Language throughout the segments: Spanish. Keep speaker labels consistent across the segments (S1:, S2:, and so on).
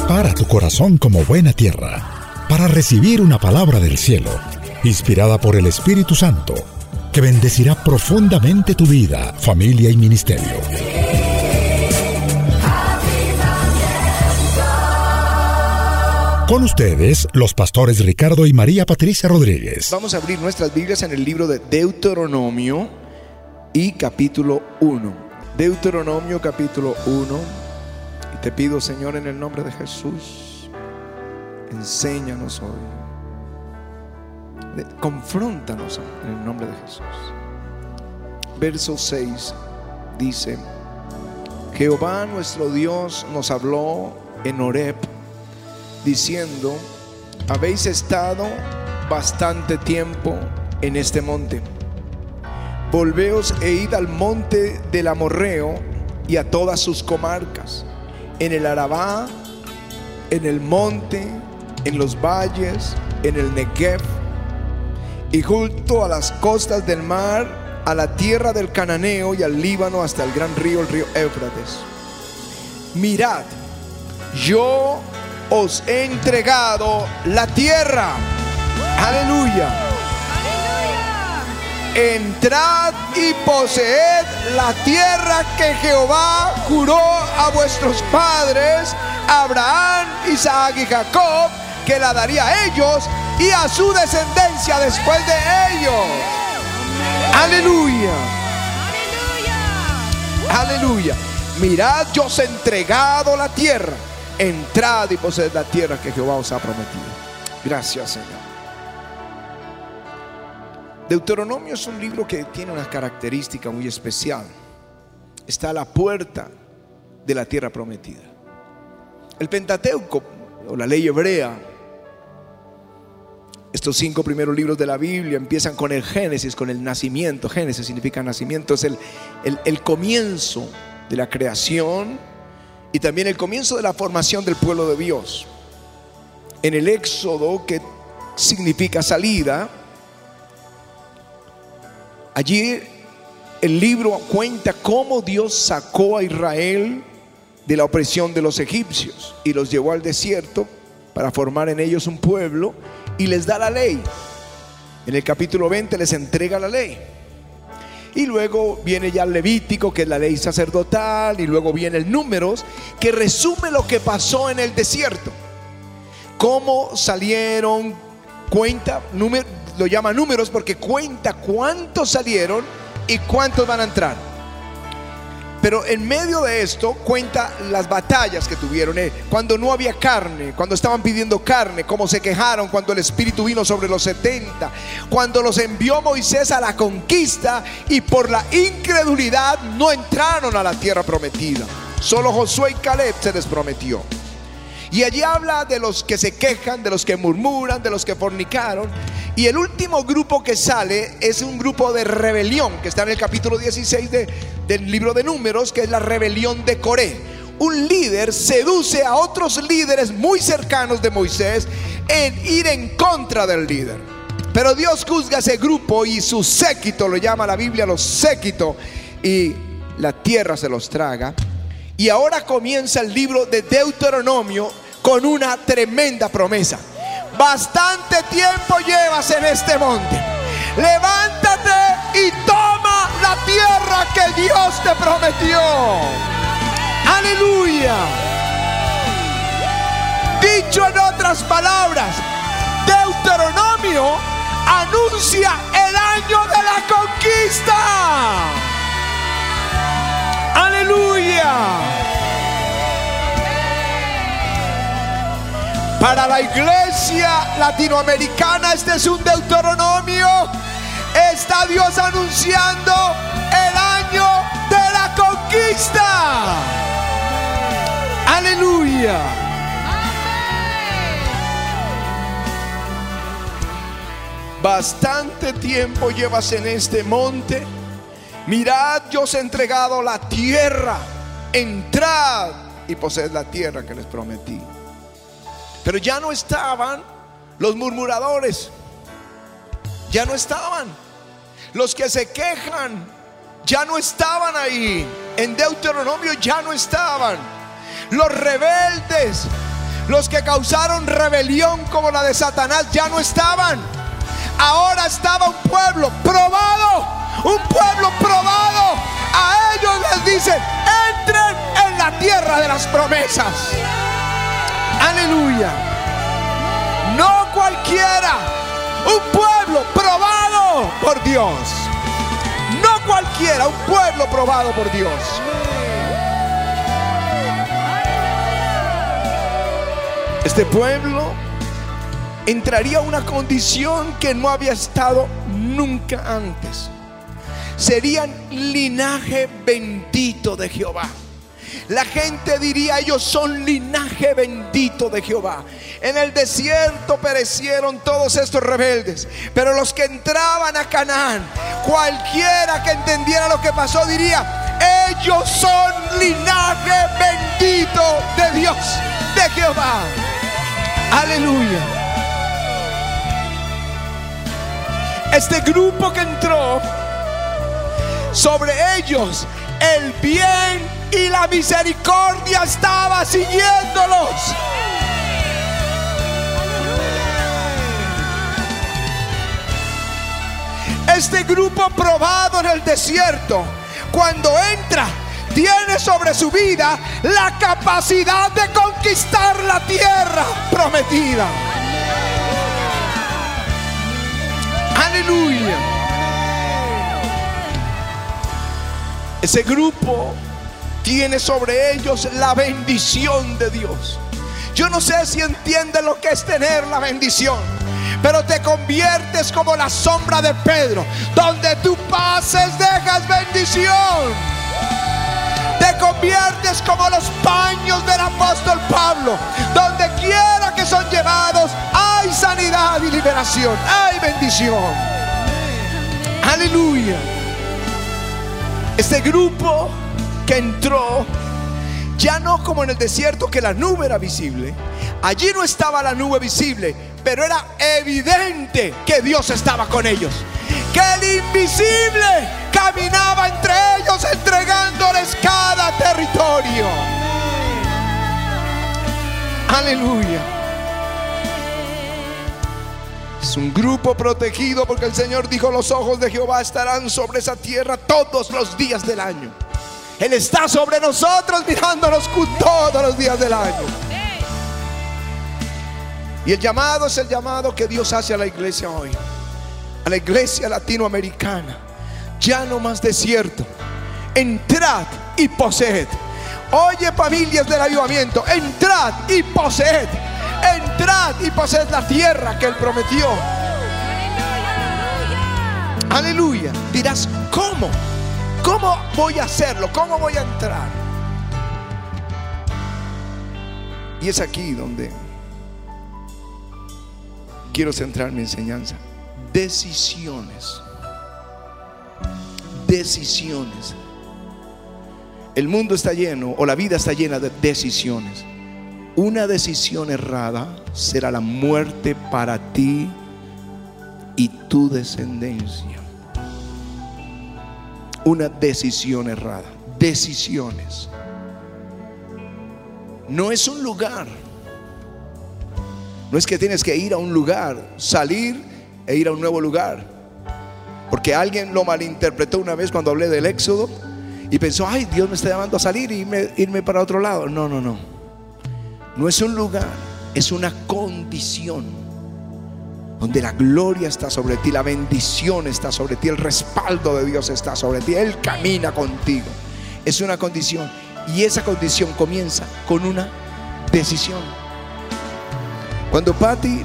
S1: Prepara tu corazón como buena tierra para recibir una palabra del cielo, inspirada por el Espíritu Santo, que bendecirá profundamente tu vida, familia y ministerio. Con ustedes, los pastores Ricardo y María Patricia Rodríguez.
S2: Vamos a abrir nuestras Biblias en el libro de Deuteronomio y capítulo 1. Deuteronomio capítulo 1. Te pido, Señor, en el nombre de Jesús, enséñanos hoy. Confróntanos en el nombre de Jesús. Verso 6 dice, Jehová nuestro Dios nos habló en Horeb, diciendo, habéis estado bastante tiempo en este monte. Volveos e id al monte del Amorreo y a todas sus comarcas en el Arabá, en el monte, en los valles, en el Negev y junto a las costas del mar, a la tierra del Cananeo y al Líbano hasta el gran río, el río Éufrates. Mirad, yo os he entregado la tierra. Aleluya entrad y poseed la tierra que Jehová juró a vuestros padres, Abraham, Isaac y Jacob, que la daría a ellos y a su descendencia después de ellos. Aleluya. Aleluya. Mirad, yo os he entregado la tierra. Entrad y poseed la tierra que Jehová os ha prometido. Gracias, Señor. Deuteronomio es un libro que tiene una característica muy especial. Está a la puerta de la tierra prometida. El Pentateuco, o la ley hebrea, estos cinco primeros libros de la Biblia empiezan con el Génesis, con el nacimiento. Génesis significa nacimiento, es el, comienzo de la creación y también el comienzo de la formación del pueblo de Dios. En el Éxodo, que significa salida, Allí el libro cuenta cómo Dios sacó a Israel de la opresión de los egipcios y los llevó al desierto para formar en ellos un pueblo y les da la ley. En el capítulo 20 les entrega la ley. Y luego viene ya el Levítico, que es la ley sacerdotal, y luego viene el Números, que resume lo que pasó en el desierto. Cómo salieron, cuenta, número, lo llama números porque cuenta cuántos salieron y cuántos van a entrar. Pero en medio de esto cuenta las batallas que tuvieron, eh, cuando no había carne, cuando estaban pidiendo carne, cómo se quejaron cuando el Espíritu vino sobre los 70, cuando los envió Moisés a la conquista y por la incredulidad no entraron a la tierra prometida. Solo Josué y Caleb se les prometió. Y allí habla de los que se quejan, de los que murmuran, de los que fornicaron. Y el último grupo que sale es un grupo de rebelión, que está en el capítulo 16 del libro de números, que es la rebelión de Coré. Un líder seduce a otros líderes muy cercanos de Moisés en ir en contra del líder. Pero Dios juzga ese grupo y su séquito, lo llama la Biblia los séquito, y la tierra se los traga. Y ahora comienza el libro de Deuteronomio con una tremenda promesa. Bastante tiempo llevas en este monte. Levántate y toma la tierra que Dios te prometió. Aleluya. Dicho en otras palabras, Deuteronomio anuncia el año de la conquista. Aleluya. Para la iglesia latinoamericana este es un deuteronomio. Está Dios anunciando el año de la conquista. Aleluya. Bastante tiempo llevas en este monte Mirad, yo os he entregado la tierra. Entrad y poseed la tierra que les prometí. Pero ya no estaban los murmuradores. Ya no estaban. Los que se quejan ya no estaban ahí. En Deuteronomio ya no estaban. Los rebeldes, Los que causaron rebelión como la de Satanás ya no estaban. Ahora estaba un pueblo probado, un pueblo probado. A ellos les dicen, entren en la tierra de las promesas. Aleluya. No cualquiera, un pueblo probado por Dios. No cualquiera, un pueblo probado por Dios. Este pueblo entraría a una condición que no había estado nunca antes. Serían linaje bendito de Jehová. La gente diría, ellos son linaje bendito de Jehová. En el desierto perecieron todos estos rebeldes, pero los que entraban a Canaán, cualquiera que entendiera lo que pasó diría, ellos son linaje bendito de Dios, de Jehová. Aleluya. Este grupo que entró, sobre ellos el bien y la misericordia estaba siguiéndolos. Este grupo probado en el desierto, cuando entra, tiene sobre su vida la capacidad de conquistar la tierra prometida. Aleluya. Ese grupo tiene sobre ellos la bendición de Dios. Yo no sé si entiende lo que es tener la bendición, pero te conviertes como la sombra de Pedro. Donde tú pases, dejas bendición. Te conviertes como los paños del apóstol Pablo. Donde quiera que son llevados, hay sanidad y liberación. Hay bendición. Aleluya. Este grupo que entró, ya no como en el desierto que la nube era visible. Allí no estaba la nube visible, pero era evidente que Dios estaba con ellos. Que el invisible caminaba entre ellos entregándoles cada territorio. Aleluya. Es un grupo protegido porque el Señor dijo, los ojos de Jehová estarán sobre esa tierra todos los días del año. Él está sobre nosotros mirándonos todos los días del año. Y el llamado es el llamado que Dios hace a la iglesia hoy. A la iglesia latinoamericana. Ya no más desierto. Entrad y poseed. Oye familias del avivamiento. Entrad y poseed. Entrad y poseed la tierra que Él prometió. Aleluya. Dirás, ¿cómo? ¿Cómo voy a hacerlo? ¿Cómo voy a entrar? Y es aquí donde quiero centrar mi enseñanza. Decisiones. Decisiones. El mundo está lleno, o la vida está llena de decisiones. Una decisión errada será la muerte para ti y tu descendencia. Una decisión errada. Decisiones. No es un lugar. No es que tienes que ir a un lugar, salir e ir a un nuevo lugar. Porque alguien lo malinterpretó una vez cuando hablé del éxodo y pensó, ay, Dios me está llamando a salir y irme, irme para otro lado. No, no, no. No es un lugar, es una condición donde la gloria está sobre ti, la bendición está sobre ti, el respaldo de Dios está sobre ti, Él camina contigo. Es una condición y esa condición comienza con una decisión. Cuando Patty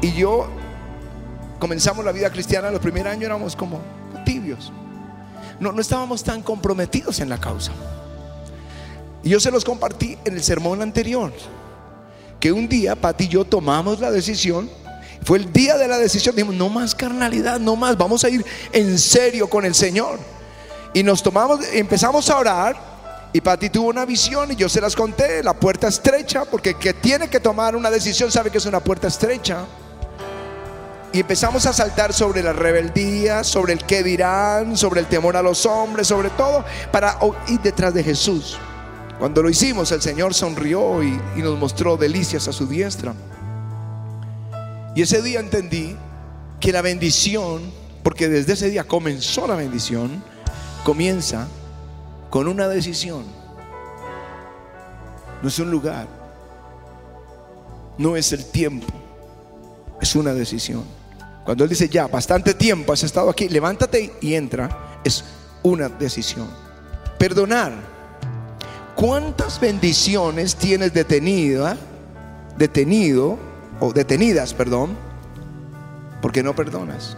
S2: y yo comenzamos la vida cristiana, los primeros años éramos como tibios. No, no estábamos tan comprometidos en la causa. Y yo se los compartí en el sermón anterior. Que un día Pati y yo tomamos la decisión. Fue el día de la decisión. Dijimos, no más carnalidad, no más. Vamos a ir en serio con el Señor. Y nos tomamos, empezamos a orar. Y Pati tuvo una visión y yo se las conté. La puerta estrecha, porque que tiene que tomar una decisión sabe que es una puerta estrecha. Y empezamos a saltar sobre la rebeldía, sobre el qué dirán, sobre el temor a los hombres, sobre todo, para ir detrás de Jesús. Cuando lo hicimos, el Señor sonrió y nos mostró delicias a su diestra. Y ese día entendí que la bendición, porque desde ese día comenzó la bendición, comienza con una decisión. No es un lugar, no es el tiempo, es una decisión. Cuando Él dice, ya, bastante tiempo has estado aquí, levántate y entra, es una decisión. Perdonar. ¿Cuántas bendiciones tienes detenida, detenido o detenidas, perdón, porque no perdonas?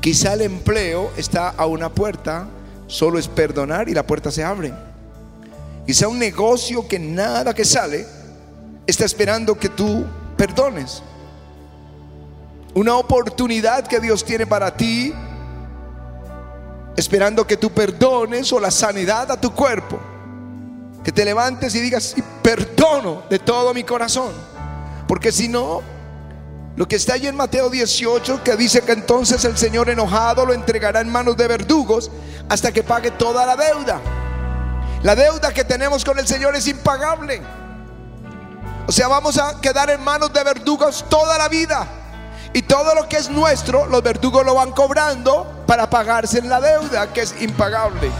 S2: Quizá el empleo está a una puerta, solo es perdonar y la puerta se abre. Quizá un negocio que nada que sale está esperando que tú perdones. Una oportunidad que Dios tiene para ti, esperando que tú perdones o la sanidad a tu cuerpo. Que te levantes y digas, perdono de todo mi corazón. Porque si no, lo que está ahí en Mateo 18, que dice que entonces el Señor enojado lo entregará en manos de verdugos hasta que pague toda la deuda. La deuda que tenemos con el Señor es impagable. O sea, vamos a quedar en manos de verdugos toda la vida. Y todo lo que es nuestro, los verdugos lo van cobrando para pagarse en la deuda, que es impagable.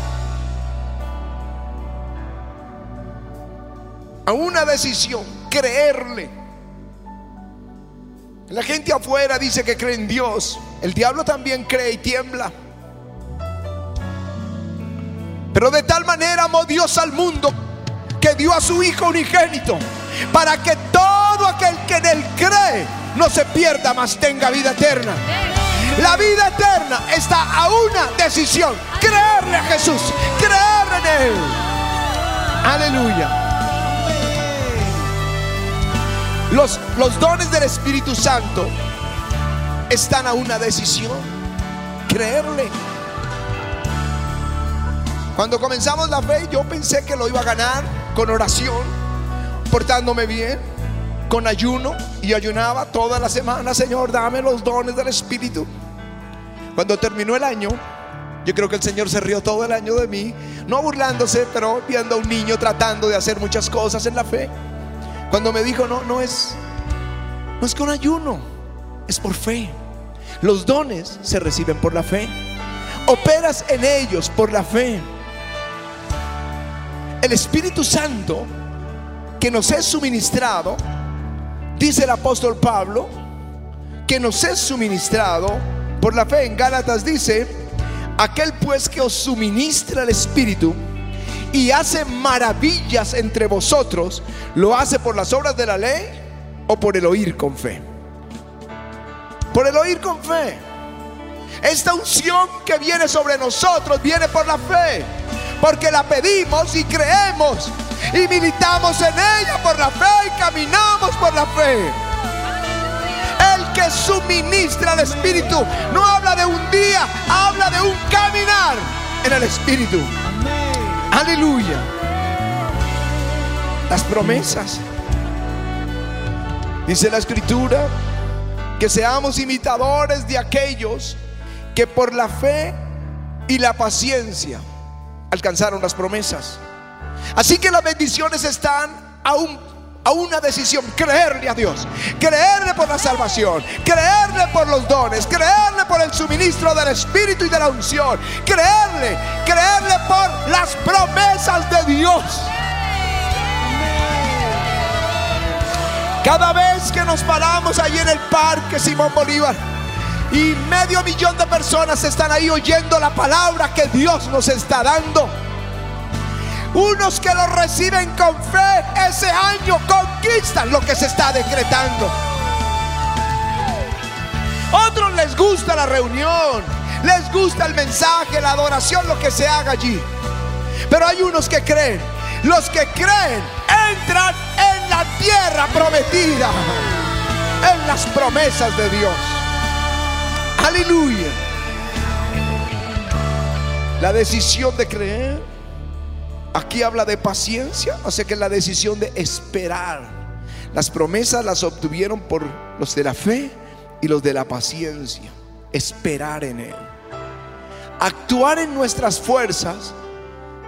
S2: A una decisión, creerle. La gente afuera dice que cree en Dios. El diablo también cree y tiembla. Pero de tal manera amó Dios al mundo que dio a su Hijo unigénito para que todo aquel que en él cree no se pierda, mas tenga vida eterna. La vida eterna está a una decisión, creerle a Jesús, creer en Él. Aleluya. Los, los dones del Espíritu Santo están a una decisión, creerle. Cuando comenzamos la fe, yo pensé que lo iba a ganar con oración, portándome bien, con ayuno y ayunaba toda la semana, Señor, dame los dones del Espíritu. Cuando terminó el año, yo creo que el Señor se rió todo el año de mí, no burlándose, pero viendo a un niño tratando de hacer muchas cosas en la fe. Cuando me dijo, no, no es, no es con ayuno, es por fe. Los dones se reciben por la fe. Operas en ellos por la fe. El Espíritu Santo que nos es suministrado, dice el apóstol Pablo, que nos es suministrado por la fe. En Gálatas dice, aquel pues que os suministra el Espíritu y hace maravillas entre vosotros, ¿lo hace por las obras de la ley o por el oír con fe? Por el oír con fe. Esta unción que viene sobre nosotros viene por la fe porque la pedimos y creemos y militamos en ella por la fe y caminamos por la fe. El que suministra el Espíritu no habla de un día, habla de un caminar en el Espíritu. Aleluya. Las promesas. Dice la Escritura que seamos imitadores de aquellos que por la fe y la paciencia alcanzaron las promesas. Así que las bendiciones están a, a una decisión, creerle a Dios, creerle por la salvación, creerle por los dones, creerle por el suministro del Espíritu y de la unción, creerle, creerle por las promesas de Dios. Cada vez que nos paramos ahí en el parque Simón Bolívar, y medio millón de personas están ahí oyendo la palabra que Dios nos está dando. Unos que lo reciben con fe ese año conquistan lo que se está decretando. Otros les gusta la reunión, les gusta el mensaje, la adoración, lo que se haga allí. Pero hay unos que creen. Los que creen entran en la tierra prometida, en las promesas de Dios. Aleluya. La decisión de creer. Aquí habla de paciencia, o sea que la decisión de esperar. Las promesas las obtuvieron por los de la fe y los de la paciencia. Esperar en Él. Actuar en nuestras fuerzas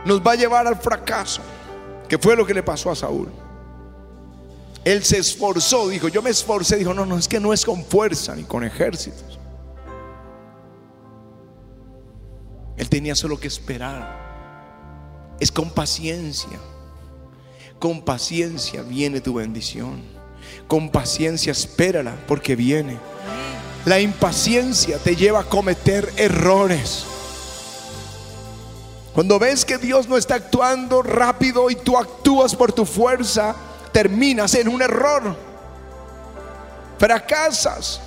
S2: nos va a llevar al fracaso. que fue lo que le pasó a Saúl. Él se esforzó, dijo, yo me esforcé, dijo, no, no, es que no es con fuerza ni con ejércitos. Él tenía solo que esperar. Es con paciencia. Con paciencia viene tu bendición. Con paciencia espérala porque viene. La impaciencia te lleva a cometer errores. Cuando ves que Dios no está actuando rápido y tú actúas por tu fuerza, terminas en un error. Fracasas.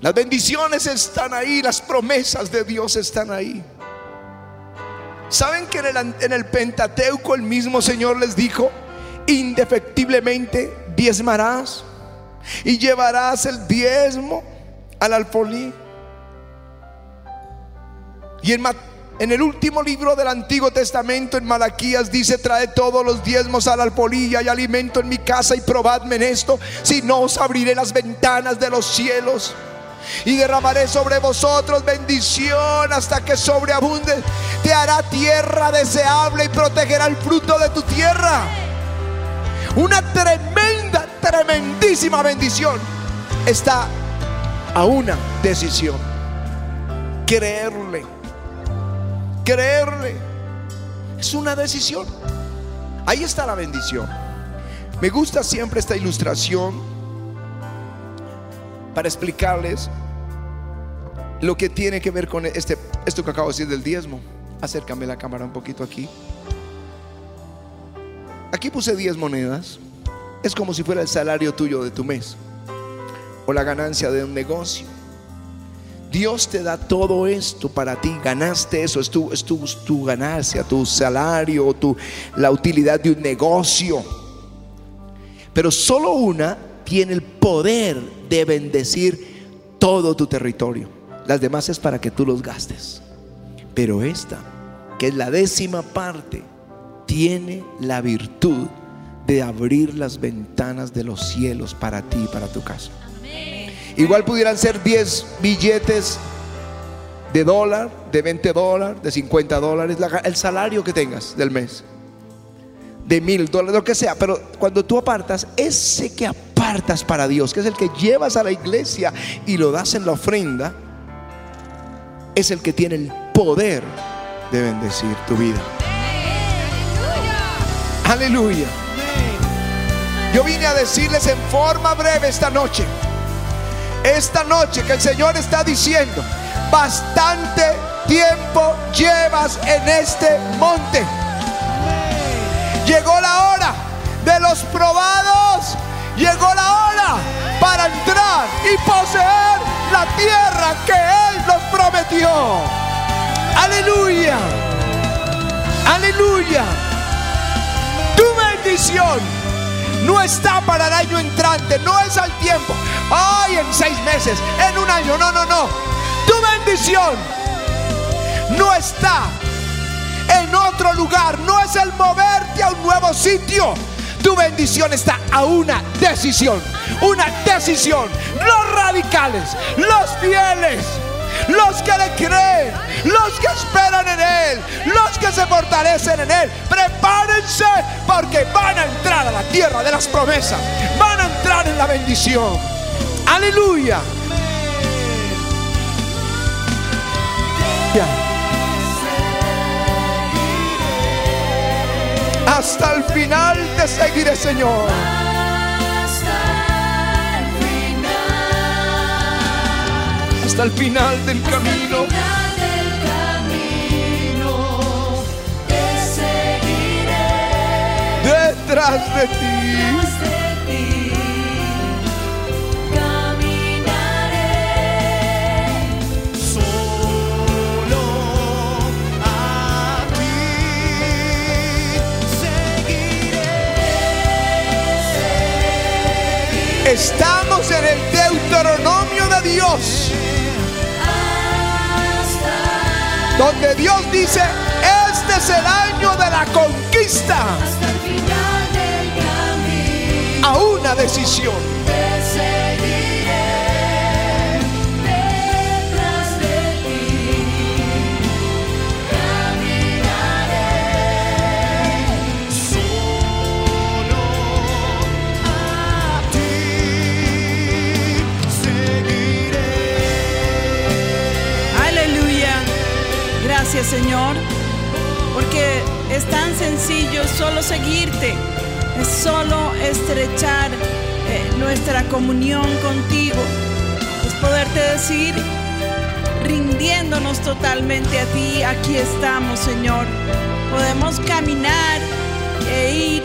S2: Las bendiciones están ahí, las promesas de Dios están ahí. ¿Saben que en el, en el, Pentateuco el mismo Señor les dijo, indefectiblemente diezmarás y llevarás el diezmo al alfolí? Y en, en, el último libro del Antiguo Testamento, en Malaquías, dice: Trae todos los diezmos al alfolí y alimento en mi casa y probadme en esto, si no os abriré las ventanas de los cielos y derramaré sobre vosotros bendición hasta que sobreabunde. Te hará tierra deseable y protegerá el fruto de tu tierra. Una tremenda, tremendísima bendición está a una decisión. Creerle. Creerle. Es una decisión. Ahí está la bendición. Me gusta siempre esta ilustración para explicarles lo que tiene que ver con este, esto que acabo de decir del diezmo. Acércame la cámara un poquito aquí. Aquí puse 10 monedas. Es como si fuera el salario tuyo de tu mes o la ganancia de un negocio. Dios te da todo esto para ti. Ganaste eso, es tu, tu, tu ganancia, tu salario, tu, la utilidad de un negocio. Pero solo una tiene el poder de bendecir todo tu territorio. Las demás es para que tú los gastes. Pero esta, que es la décima parte, tiene la virtud de abrir las ventanas de los cielos para ti y para tu casa. Igual pudieran ser 10 billetes de dólar, de 20 dólares, de 50 dólares, el salario que tengas del mes de mil dólares, lo que sea, pero cuando tú apartas, ese que apartas para Dios, que es el que llevas a la iglesia y lo das en la ofrenda, es el que tiene el poder de bendecir tu vida. Aleluya. Yo vine a decirles en forma breve esta noche, esta noche que el Señor está diciendo, bastante tiempo llevas en este monte Llegó la hora de los probados. Llegó la hora para entrar y poseer la tierra que Él nos prometió. Aleluya. Aleluya. Tu bendición no está para el año entrante, no es al tiempo. Ay, en seis meses, en un año. No, no, no. Tu bendición no está en otro lugar. No es el moverte a un nuevo sitio. Tu bendición está a una decisión. Una decisión. Los radicales, los fieles, los que le creen, los que esperan en Él, los que se fortalecen en Él. Prepárense porque van a entrar a la tierra de las promesas. Van a entrar en la bendición. Aleluya. Hasta el final te seguiré, Señor. Hasta el final. Hasta el final del camino. Detrás de ti. Estamos en el Deuteronomio de Dios. Donde Dios dice, este es el año de la conquista. A una decisión.
S3: Señor, porque es tan sencillo solo seguirte, es solo estrechar eh, nuestra comunión contigo, es poderte decir, rindiéndonos totalmente a ti, aquí estamos, Señor. Podemos caminar e ir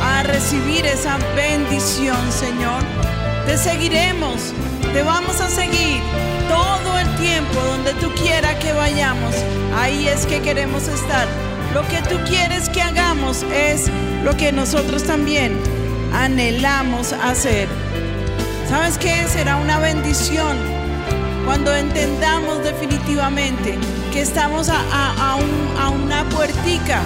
S3: a recibir esa bendición, Señor. Te seguiremos, te vamos a seguir donde tú quieras que vayamos. Ahí es que queremos estar. Lo que tú quieres que hagamos es lo que nosotros también anhelamos hacer. ¿Sabes qué? Será una bendición cuando entendamos definitivamente que estamos a, a una puertica.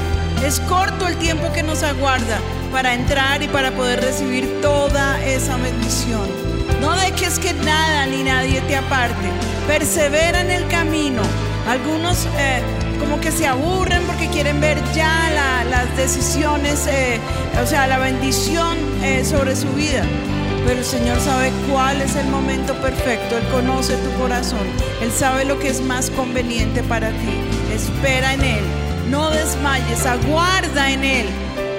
S3: Es corto el tiempo que nos aguarda para entrar y para poder recibir toda esa bendición. No dejes que nada ni nadie te aparte. Persevera en el camino. Algunos eh, como que se aburren porque quieren ver ya las decisiones, eh, o sea, la bendición eh, sobre su vida. Pero el Señor sabe cuál es el momento perfecto. Él conoce tu corazón. Él sabe lo que es más conveniente para ti. Espera en Él. No desmayes. Aguarda en Él.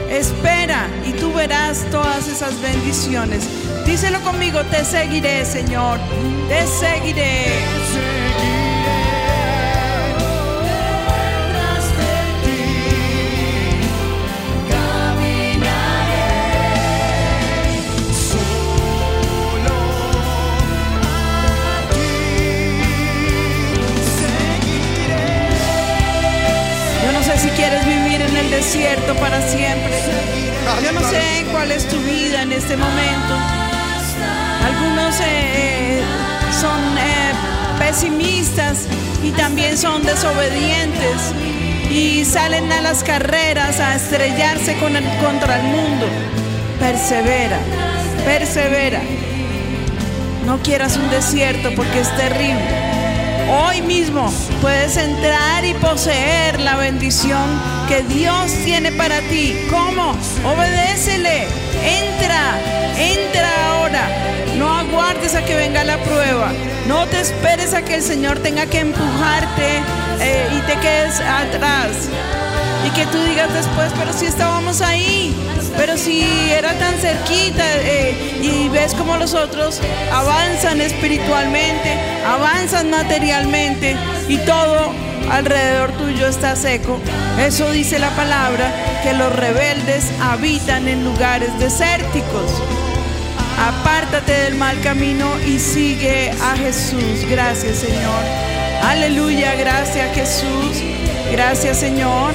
S3: Espera y tú verás todas esas bendiciones. Díselo conmigo, te seguiré, Señor. Te seguiré. Yo no sé si quieres vivir en el desierto para siempre. Yo no sé cuál es tu vida en este momento. Algunos eh, son eh, pesimistas y también son desobedientes y salen a las carreras a estrellarse con el, contra el mundo. Persevera, persevera. No quieras un desierto porque es terrible. Hoy mismo puedes entrar y poseer la bendición que Dios tiene para ti. ¿Cómo? Obedécele. Entra, entra ahora. No aguardes a que venga la prueba. No te esperes a que el Señor tenga que empujarte eh, y te quedes atrás. Y que tú digas después, pero si estábamos ahí, pero si era tan cerquita eh, y ves como los otros avanzan espiritualmente, avanzan materialmente y todo alrededor tuyo está seco. Eso dice la palabra, que los rebeldes habitan en lugares desérticos. Apártate del mal camino y sigue a Jesús. Gracias Señor. Aleluya, gracias Jesús. Gracias Señor.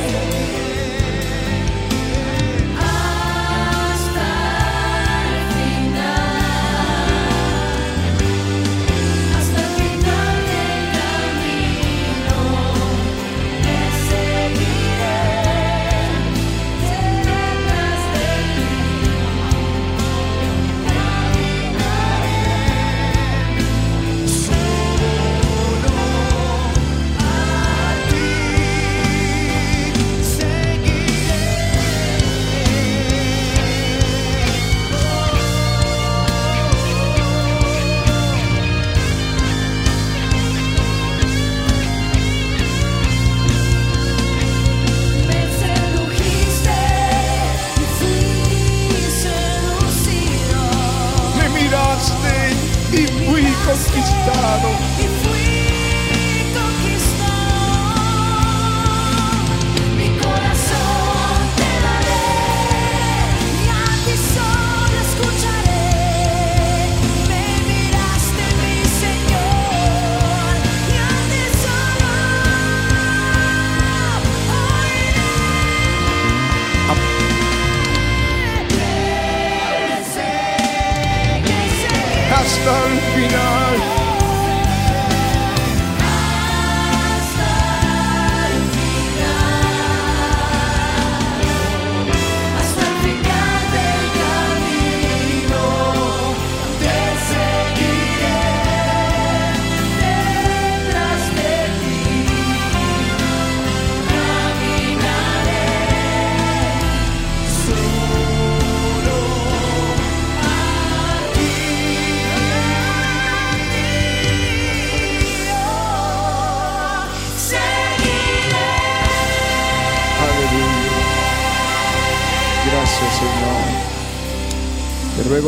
S2: al final.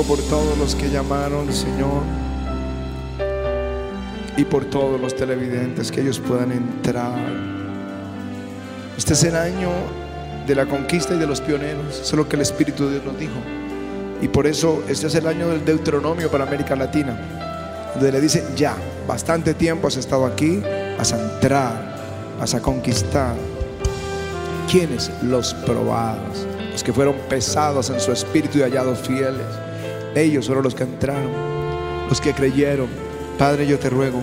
S2: Por todos los que llamaron, Señor, y por todos los televidentes que ellos puedan entrar. Este es el año de la conquista y de los pioneros. Eso es lo que el Espíritu de Dios nos dijo. Y por eso este es el año del Deuteronomio para América Latina, donde le dicen, ya, bastante tiempo has estado aquí, vas a entrar, vas a conquistar. ¿Quiénes? Los probados, los que fueron pesados en su espíritu y hallados fieles. Ellos fueron los que entraron, los que creyeron. Padre, yo te ruego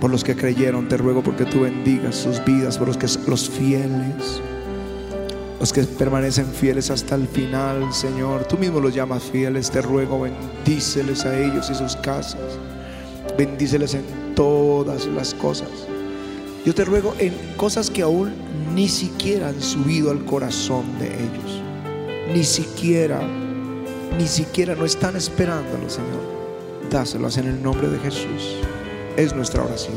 S2: por los que creyeron, te ruego porque tú bendigas sus vidas, por los que los fieles, los que permanecen fieles hasta el final, Señor. Tú mismo los llamas fieles, te ruego, bendíceles a ellos y sus casas. Bendíceles en todas las cosas. Yo te ruego en cosas que aún ni siquiera han subido al corazón de ellos. Ni siquiera, ni siquiera no están esperándolo, Señor. Dáselas en el nombre de Jesús. Es nuestra oración.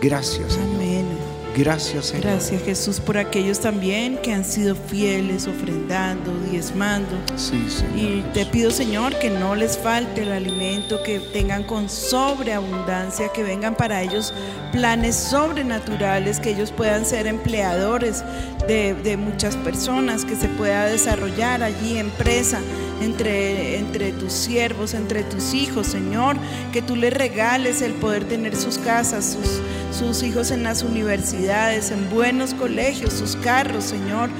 S2: Gracias, Señor.
S3: Amén.
S2: Gracias, Señor.
S3: Gracias Jesús por aquellos también que han sido fieles, ofrendando, diezmando.
S2: Sí, Señor.
S3: Y te pido, Señor, que no les falte el alimento, que tengan con sobreabundancia, que vengan para ellos planes sobrenaturales, que ellos puedan ser empleadores de, de muchas personas, que se pueda desarrollar allí empresa entre, entre tus siervos, entre tus hijos, Señor, que tú les regales el poder tener sus casas, sus, sus hijos en las universidades, en buenos colegios, sus carros, Señor,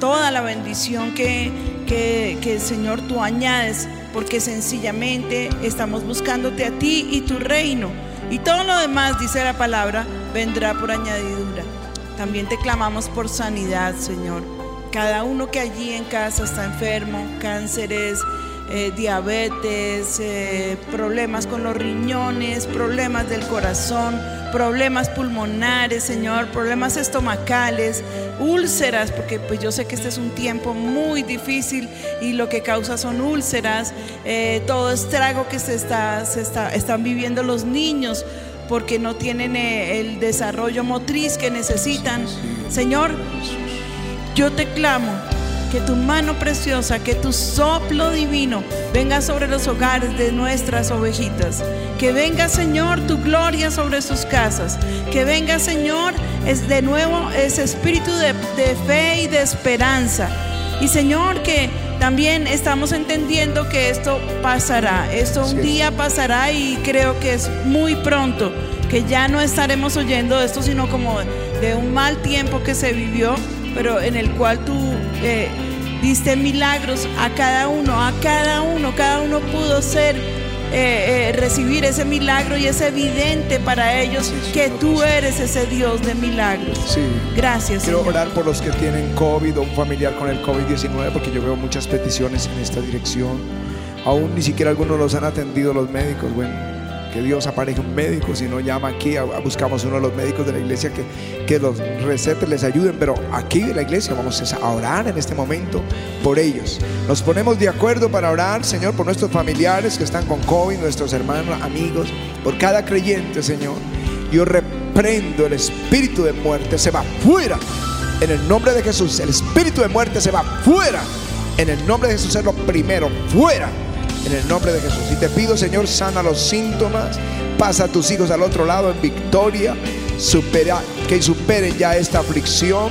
S3: toda la bendición que, que, que, Señor, tú añades, porque sencillamente estamos buscándote a ti y tu reino. Y todo lo demás, dice la palabra, vendrá por añadidura. También te clamamos por sanidad, Señor. Cada uno que allí en casa está enfermo, cánceres, eh, diabetes, eh, problemas con los riñones, problemas del corazón, problemas pulmonares, Señor, problemas estomacales, úlceras, porque pues yo sé que este es un tiempo muy difícil y lo que causa son úlceras, eh, todo estrago que se, está, se está, están viviendo los niños porque no tienen el desarrollo motriz que necesitan. Señor, yo te clamo que tu mano preciosa, que tu soplo divino venga sobre los hogares de nuestras ovejitas. Que venga, Señor, tu gloria sobre sus casas. Que venga, Señor, es de nuevo ese espíritu de, de fe y de esperanza. Y Señor, que también estamos entendiendo que esto pasará. Esto un día pasará y creo que es muy pronto. Que ya no estaremos oyendo esto, sino como de un mal tiempo que se vivió pero en el cual tú eh, diste milagros a cada uno, a cada uno, cada uno pudo ser, eh, eh, recibir ese milagro y es evidente para ellos que tú eres ese Dios de milagros.
S2: Sí.
S3: Gracias.
S2: Quiero
S3: Señor.
S2: orar por los que tienen COVID o un familiar con el COVID-19 porque yo veo muchas peticiones en esta dirección. Aún ni siquiera algunos los han atendido los médicos. Bueno, que Dios apareje un médico, si no llama aquí, buscamos uno de los médicos de la iglesia que, que los recetes les ayuden, pero aquí en la iglesia vamos a orar en este momento por ellos. Nos ponemos de acuerdo para orar, Señor, por nuestros familiares que están con COVID, nuestros hermanos, amigos, por cada creyente, Señor. Yo reprendo el espíritu de muerte, se va fuera. En el nombre de Jesús, el espíritu de muerte se va fuera. En el nombre de Jesús es lo primero, fuera en el nombre de Jesús. Y te pido, Señor, sana los síntomas, pasa a tus hijos al otro lado en victoria, supera, que superen ya esta aflicción,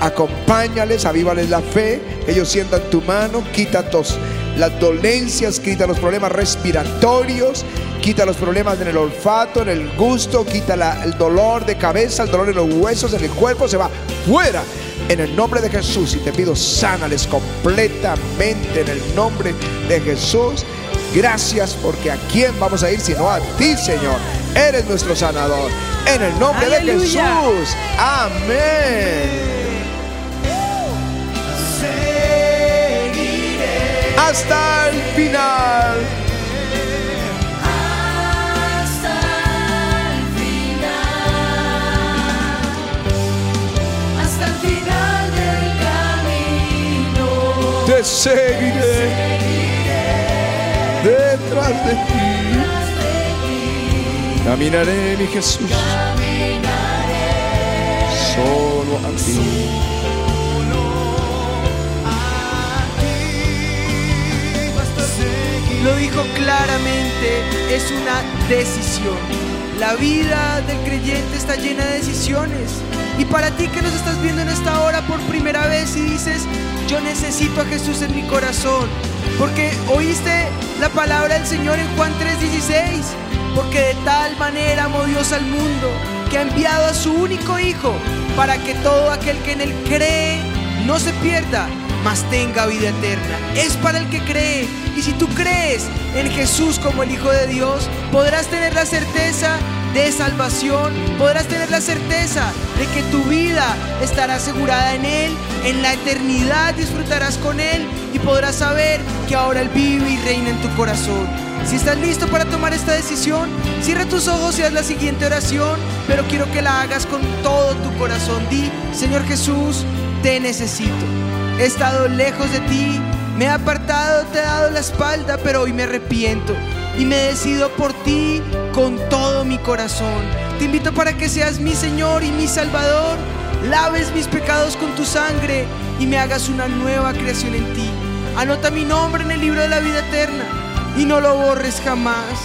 S2: acompáñales, avívales la fe, ellos sientan tu mano, quita tos- las dolencias, quita los problemas respiratorios, quita los problemas en el olfato, en el gusto, quita el dolor de cabeza, el dolor en los huesos, en el cuerpo, se va fuera en el nombre de Jesús y te pido sánales completamente en el nombre de Jesús. Gracias porque a quién vamos a ir sino a ti, Señor. Eres nuestro sanador. En el nombre de. Jesús. Amén. Hasta el final. Seguiré detrás de ti. Caminaré, mi Jesús, solo a ti.
S4: lo dijo claramente, es una decisión. La vida del creyente está llena de decisiones. Y para ti que nos estás viendo en esta hora por primera vez y dices, yo necesito a Jesús en mi corazón, porque oíste la palabra del Señor en Juan 3:16, porque de tal manera amó Dios al mundo que ha enviado a su único Hijo para que todo aquel que en él cree no se pierda, mas tenga vida eterna. Es para el que cree. Y si tú crees en Jesús como el Hijo de Dios, podrás tener la certeza de salvación, podrás tener la certeza de que tu vida estará asegurada en Él, en la eternidad disfrutarás con Él y podrás saber que ahora Él vive y reina en tu corazón. Si estás listo para tomar esta decisión, cierra tus ojos y haz la siguiente oración, pero quiero que la hagas con todo tu corazón. Di, Señor Jesús, te necesito. He estado lejos de ti, me he apartado, te he dado la espalda, pero hoy me arrepiento y me decido por ti con todo mi corazón. Te invito para que seas mi Señor y mi Salvador, laves mis pecados con tu sangre y me hagas una nueva creación en ti. Anota mi nombre en el libro de la vida eterna y no lo borres jamás.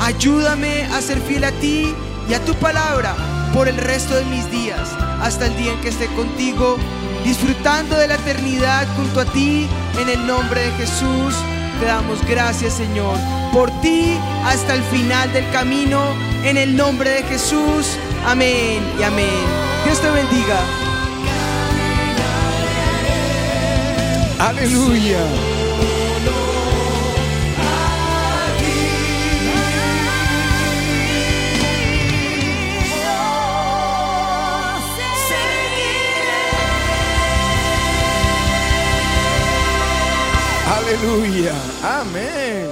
S4: Ayúdame a ser fiel a ti y a tu palabra por el resto de mis días, hasta el día en que esté contigo, disfrutando de la eternidad junto a ti, en el nombre de Jesús. Te damos gracias, Señor, por ti hasta el final del camino, en el nombre de Jesús. Amén y amén. Dios te bendiga.
S2: Aleluya. Aleluya. Amén.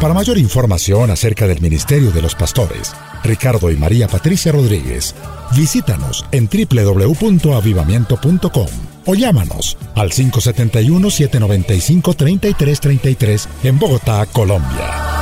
S1: Para mayor información acerca del ministerio de los pastores, Ricardo y María Patricia Rodríguez, visítanos en www.avivamiento.com o llámanos al 571-795-3333 en Bogotá, Colombia.